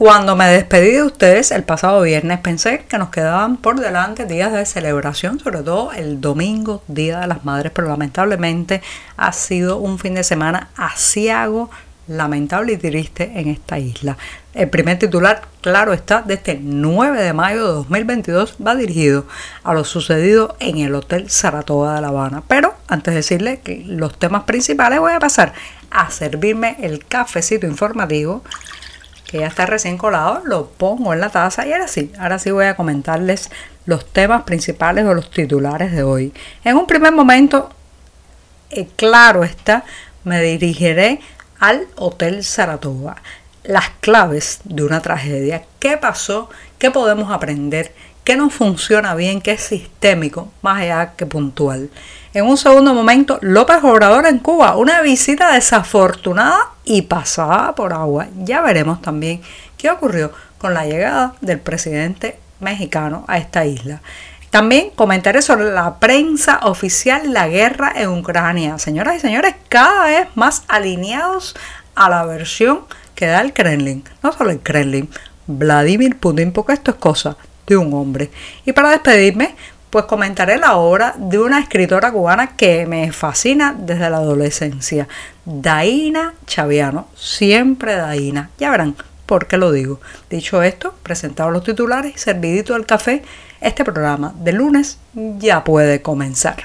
Cuando me despedí de ustedes el pasado viernes pensé que nos quedaban por delante días de celebración, sobre todo el domingo, Día de las Madres, pero lamentablemente ha sido un fin de semana asiago, lamentable y triste en esta isla. El primer titular, claro está, de este 9 de mayo de 2022 va dirigido a lo sucedido en el Hotel Saratoga de La Habana. Pero antes de decirle que los temas principales voy a pasar a servirme el cafecito informativo que ya está recién colado, lo pongo en la taza y ahora sí, ahora sí voy a comentarles los temas principales o los titulares de hoy. En un primer momento, eh, claro está, me dirigiré al Hotel Saratoga. Las claves de una tragedia, qué pasó, qué podemos aprender, qué no funciona bien, qué es sistémico, más allá que puntual. En un segundo momento, López Obrador en Cuba, una visita desafortunada y pasada por agua. Ya veremos también qué ocurrió con la llegada del presidente mexicano a esta isla. También comentaré sobre la prensa oficial la guerra en Ucrania. Señoras y señores, cada vez más alineados a la versión que da el Kremlin. No solo el Kremlin, Vladimir Putin, porque esto es cosa de un hombre. Y para despedirme, pues comentaré la obra de una escritora cubana que me fascina desde la adolescencia, Daina Chaviano, siempre Daina. Ya verán por qué lo digo. Dicho esto, presentado los titulares y servidito el café, este programa de lunes ya puede comenzar.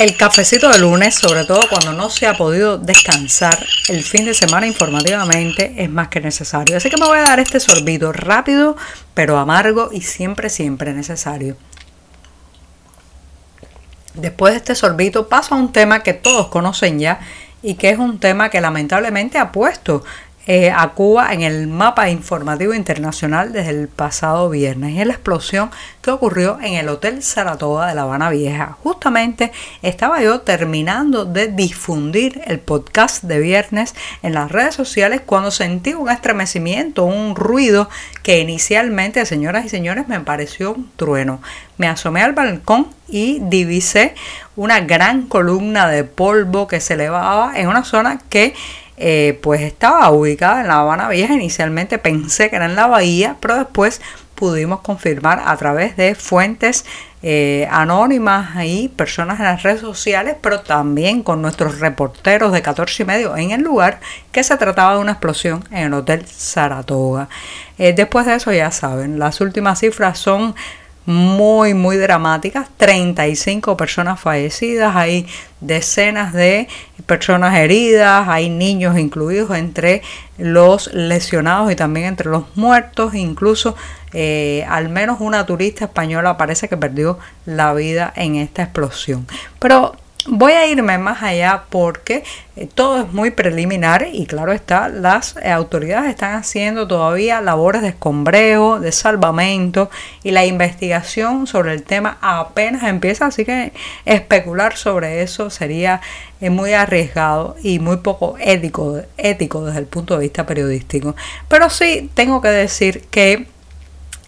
El cafecito de lunes, sobre todo cuando no se ha podido descansar el fin de semana informativamente, es más que necesario. Así que me voy a dar este sorbito rápido, pero amargo y siempre, siempre necesario. Después de este sorbito paso a un tema que todos conocen ya y que es un tema que lamentablemente ha puesto eh, a Cuba en el mapa informativo internacional desde el pasado viernes. Es la explosión que ocurrió en el Hotel Saratoga de La Habana Vieja. Justamente estaba yo terminando de difundir el podcast de viernes en las redes sociales cuando sentí un estremecimiento, un ruido que inicialmente, señoras y señores, me pareció un trueno. Me asomé al balcón y divisé una gran columna de polvo que se elevaba en una zona que eh, pues estaba ubicada en La Habana Vieja. Inicialmente pensé que era en la bahía, pero después pudimos confirmar a través de fuentes eh, anónimas y personas en las redes sociales, pero también con nuestros reporteros de 14 y medio en el lugar, que se trataba de una explosión en el Hotel Saratoga. Eh, después de eso, ya saben, las últimas cifras son muy, muy dramáticas. 35 personas fallecidas, hay decenas de personas heridas, hay niños incluidos entre los lesionados y también entre los muertos, incluso eh, al menos una turista española parece que perdió la vida en esta explosión. Pero Voy a irme más allá porque eh, todo es muy preliminar y claro está, las eh, autoridades están haciendo todavía labores de escombreo, de salvamento y la investigación sobre el tema apenas empieza, así que especular sobre eso sería eh, muy arriesgado y muy poco ético, ético desde el punto de vista periodístico. Pero sí tengo que decir que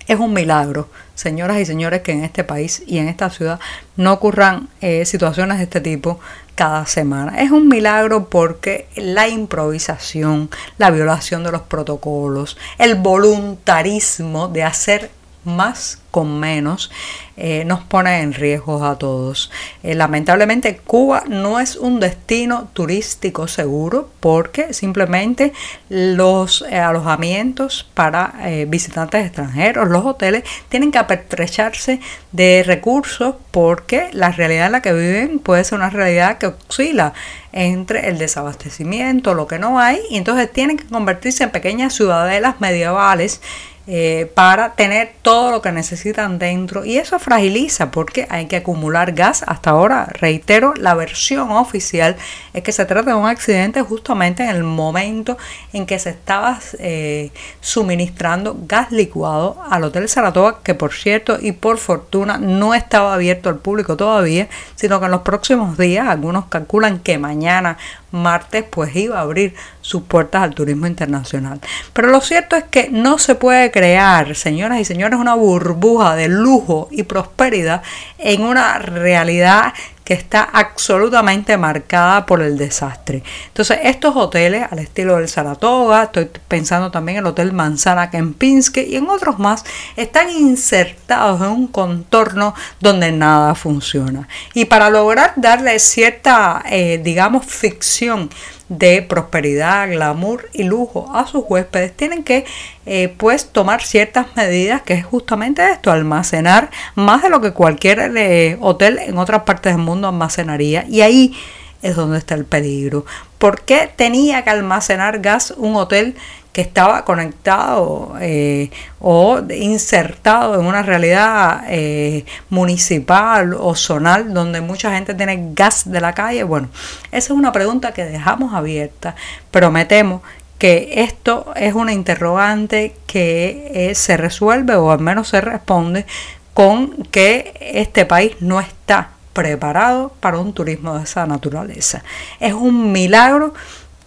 es un milagro señoras y señores, que en este país y en esta ciudad no ocurran eh, situaciones de este tipo cada semana. Es un milagro porque la improvisación, la violación de los protocolos, el voluntarismo de hacer más con menos eh, nos pone en riesgo a todos. Eh, lamentablemente Cuba no es un destino turístico seguro porque simplemente los eh, alojamientos para visitantes extranjeros, los hoteles, tienen que apertrecharse de recursos porque la realidad en la que viven puede ser una realidad que oscila entre el desabastecimiento, lo que no hay, y entonces tienen que convertirse en pequeñas ciudadelas medievales eh, para tener todo lo que necesitan dentro y eso fragiliza porque hay que acumular gas. Hasta ahora, reitero, la versión oficial es que se trata de un accidente justamente en el momento en que se estaba eh, suministrando gas licuado al Hotel Saratoga, que por cierto y por fortuna no estaba abierto al público todavía, sino que en los próximos días, algunos calculan que mañana martes pues iba a abrir sus puertas al turismo internacional. Pero lo cierto es que no se puede crear, señoras y señores, una burbuja de lujo y prosperidad en una realidad está absolutamente marcada por el desastre. Entonces, estos hoteles al estilo del Saratoga, estoy pensando también en el Hotel Manzana Kempinski y en otros más, están insertados en un contorno donde nada funciona. Y para lograr darle cierta, eh, digamos, ficción de prosperidad, glamour y lujo a sus huéspedes, tienen que eh, pues tomar ciertas medidas que es justamente esto, almacenar más de lo que cualquier eh, hotel en otras partes del mundo almacenaría y ahí es donde está el peligro. ¿Por qué tenía que almacenar gas un hotel que estaba conectado eh, o insertado en una realidad eh, municipal o zonal donde mucha gente tiene gas de la calle? Bueno, esa es una pregunta que dejamos abierta, pero me temo que esto es una interrogante que eh, se resuelve o al menos se responde con que este país no está preparado para un turismo de esa naturaleza. Es un milagro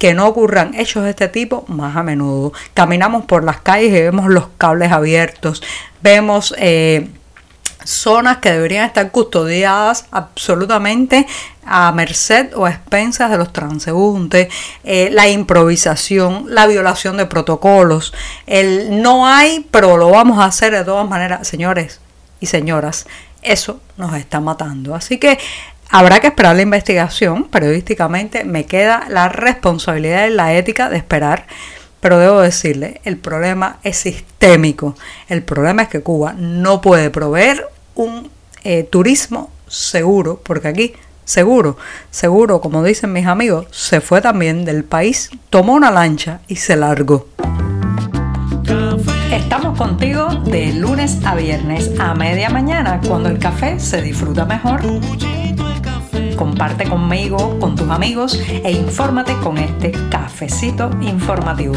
que no ocurran hechos de este tipo más a menudo. Caminamos por las calles y vemos los cables abiertos, vemos eh, zonas que deberían estar custodiadas absolutamente a merced o a expensas de los transeúntes, eh, la improvisación, la violación de protocolos, el no hay, pero lo vamos a hacer de todas maneras, señores y señoras, eso nos está matando. Así que Habrá que esperar la investigación, periodísticamente me queda la responsabilidad y la ética de esperar, pero debo decirle, el problema es sistémico. El problema es que Cuba no puede proveer un eh, turismo seguro, porque aquí seguro, seguro, como dicen mis amigos, se fue también del país, tomó una lancha y se largó. Estamos contigo de lunes a viernes a media mañana, cuando el café se disfruta mejor. Comparte conmigo, con tus amigos e infórmate con este cafecito informativo.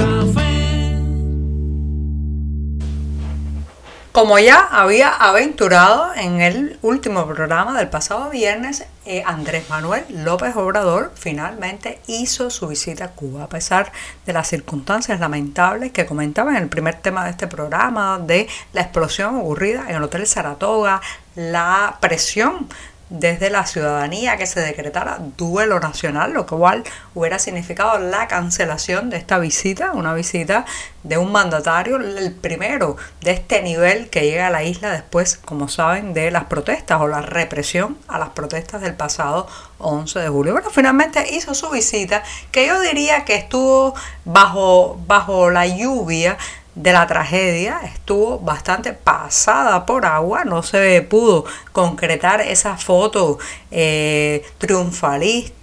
Como ya había aventurado en el último programa del pasado viernes, eh, Andrés Manuel López Obrador finalmente hizo su visita a Cuba, a pesar de las circunstancias lamentables que comentaba en el primer tema de este programa, de la explosión ocurrida en el Hotel Saratoga, la presión desde la ciudadanía que se decretara duelo nacional, lo cual hubiera significado la cancelación de esta visita, una visita de un mandatario, el primero de este nivel que llega a la isla después, como saben, de las protestas o la represión a las protestas del pasado 11 de julio. Bueno, finalmente hizo su visita, que yo diría que estuvo bajo, bajo la lluvia de la tragedia estuvo bastante pasada por agua, no se pudo concretar esa foto eh, triunfalista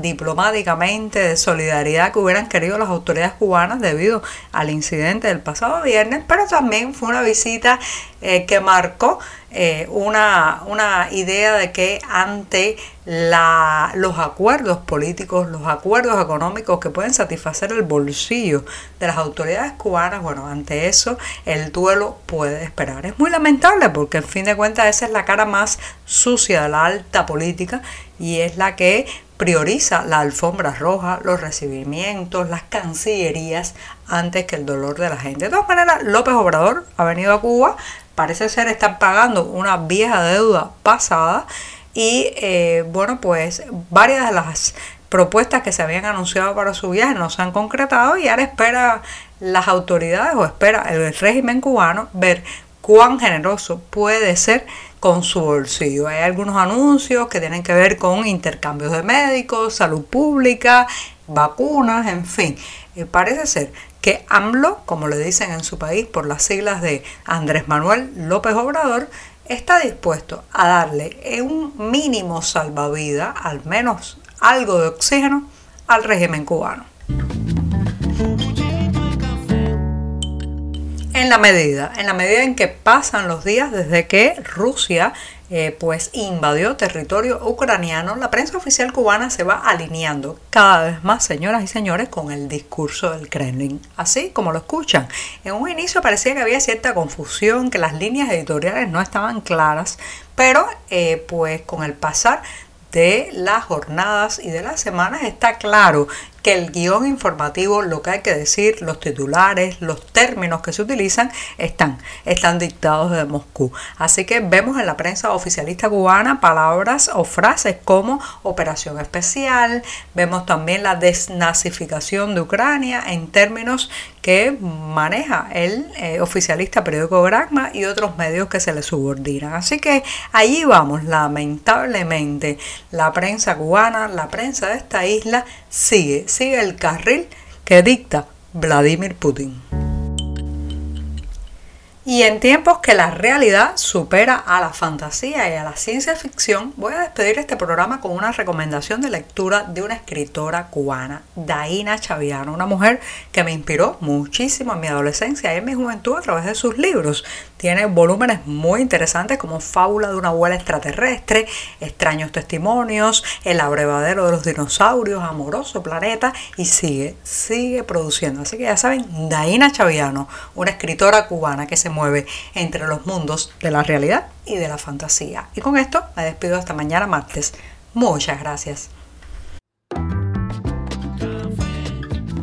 diplomáticamente de solidaridad que hubieran querido las autoridades cubanas debido al incidente del pasado viernes, pero también fue una visita eh, que marcó eh, una, una, idea de que ante la, los acuerdos políticos, los acuerdos económicos que pueden satisfacer el bolsillo de las autoridades cubanas, bueno, ante eso el duelo puede esperar. Es muy lamentable porque en fin de cuentas esa es la cara más sucia de la alta política y es la que prioriza la alfombra roja, los recibimientos, las cancillerías antes que el dolor de la gente. De todas maneras, López Obrador ha venido a Cuba, parece ser estar pagando una vieja deuda pasada y eh, bueno pues varias de las propuestas que se habían anunciado para su viaje no se han concretado y ahora espera las autoridades o espera el régimen cubano ver cuán generoso puede ser con su bolsillo. Hay algunos anuncios que tienen que ver con intercambios de médicos, salud pública, vacunas, en fin. Eh, parece ser que AMLO, como le dicen en su país por las siglas de Andrés Manuel López Obrador, está dispuesto a darle un mínimo salvavidas, al menos algo de oxígeno, al régimen cubano. En la medida, en la medida en que pasan los días desde que Rusia eh, pues invadió territorio ucraniano, la prensa oficial cubana se va alineando cada vez más, señoras y señores, con el discurso del Kremlin. Así como lo escuchan. En un inicio parecía que había cierta confusión, que las líneas editoriales no estaban claras, pero eh, pues con el pasar de las jornadas y de las semanas está claro que el guion informativo, lo que hay que decir, los titulares, los términos que se utilizan, están, están dictados desde Moscú. Así que vemos en la prensa oficialista cubana palabras o frases como operación especial, vemos también la desnazificación de Ucrania en términos que maneja el eh, oficialista periódico Granma y otros medios que se le subordinan. Así que allí vamos, lamentablemente, la prensa cubana, la prensa de esta isla sigue sigue el carril que dicta Vladimir Putin. Y en tiempos que la realidad supera a la fantasía y a la ciencia ficción, voy a despedir este programa con una recomendación de lectura de una escritora cubana, Daina Chaviano, una mujer que me inspiró muchísimo en mi adolescencia y en mi juventud a través de sus libros. Tiene volúmenes muy interesantes como Fábula de una abuela extraterrestre, Extraños testimonios, El abrevadero de los dinosaurios, Amoroso planeta y sigue, sigue produciendo. Así que ya saben, Daina Chaviano, una escritora cubana que se mueve entre los mundos de la realidad y de la fantasía. Y con esto me despido hasta mañana martes. Muchas gracias.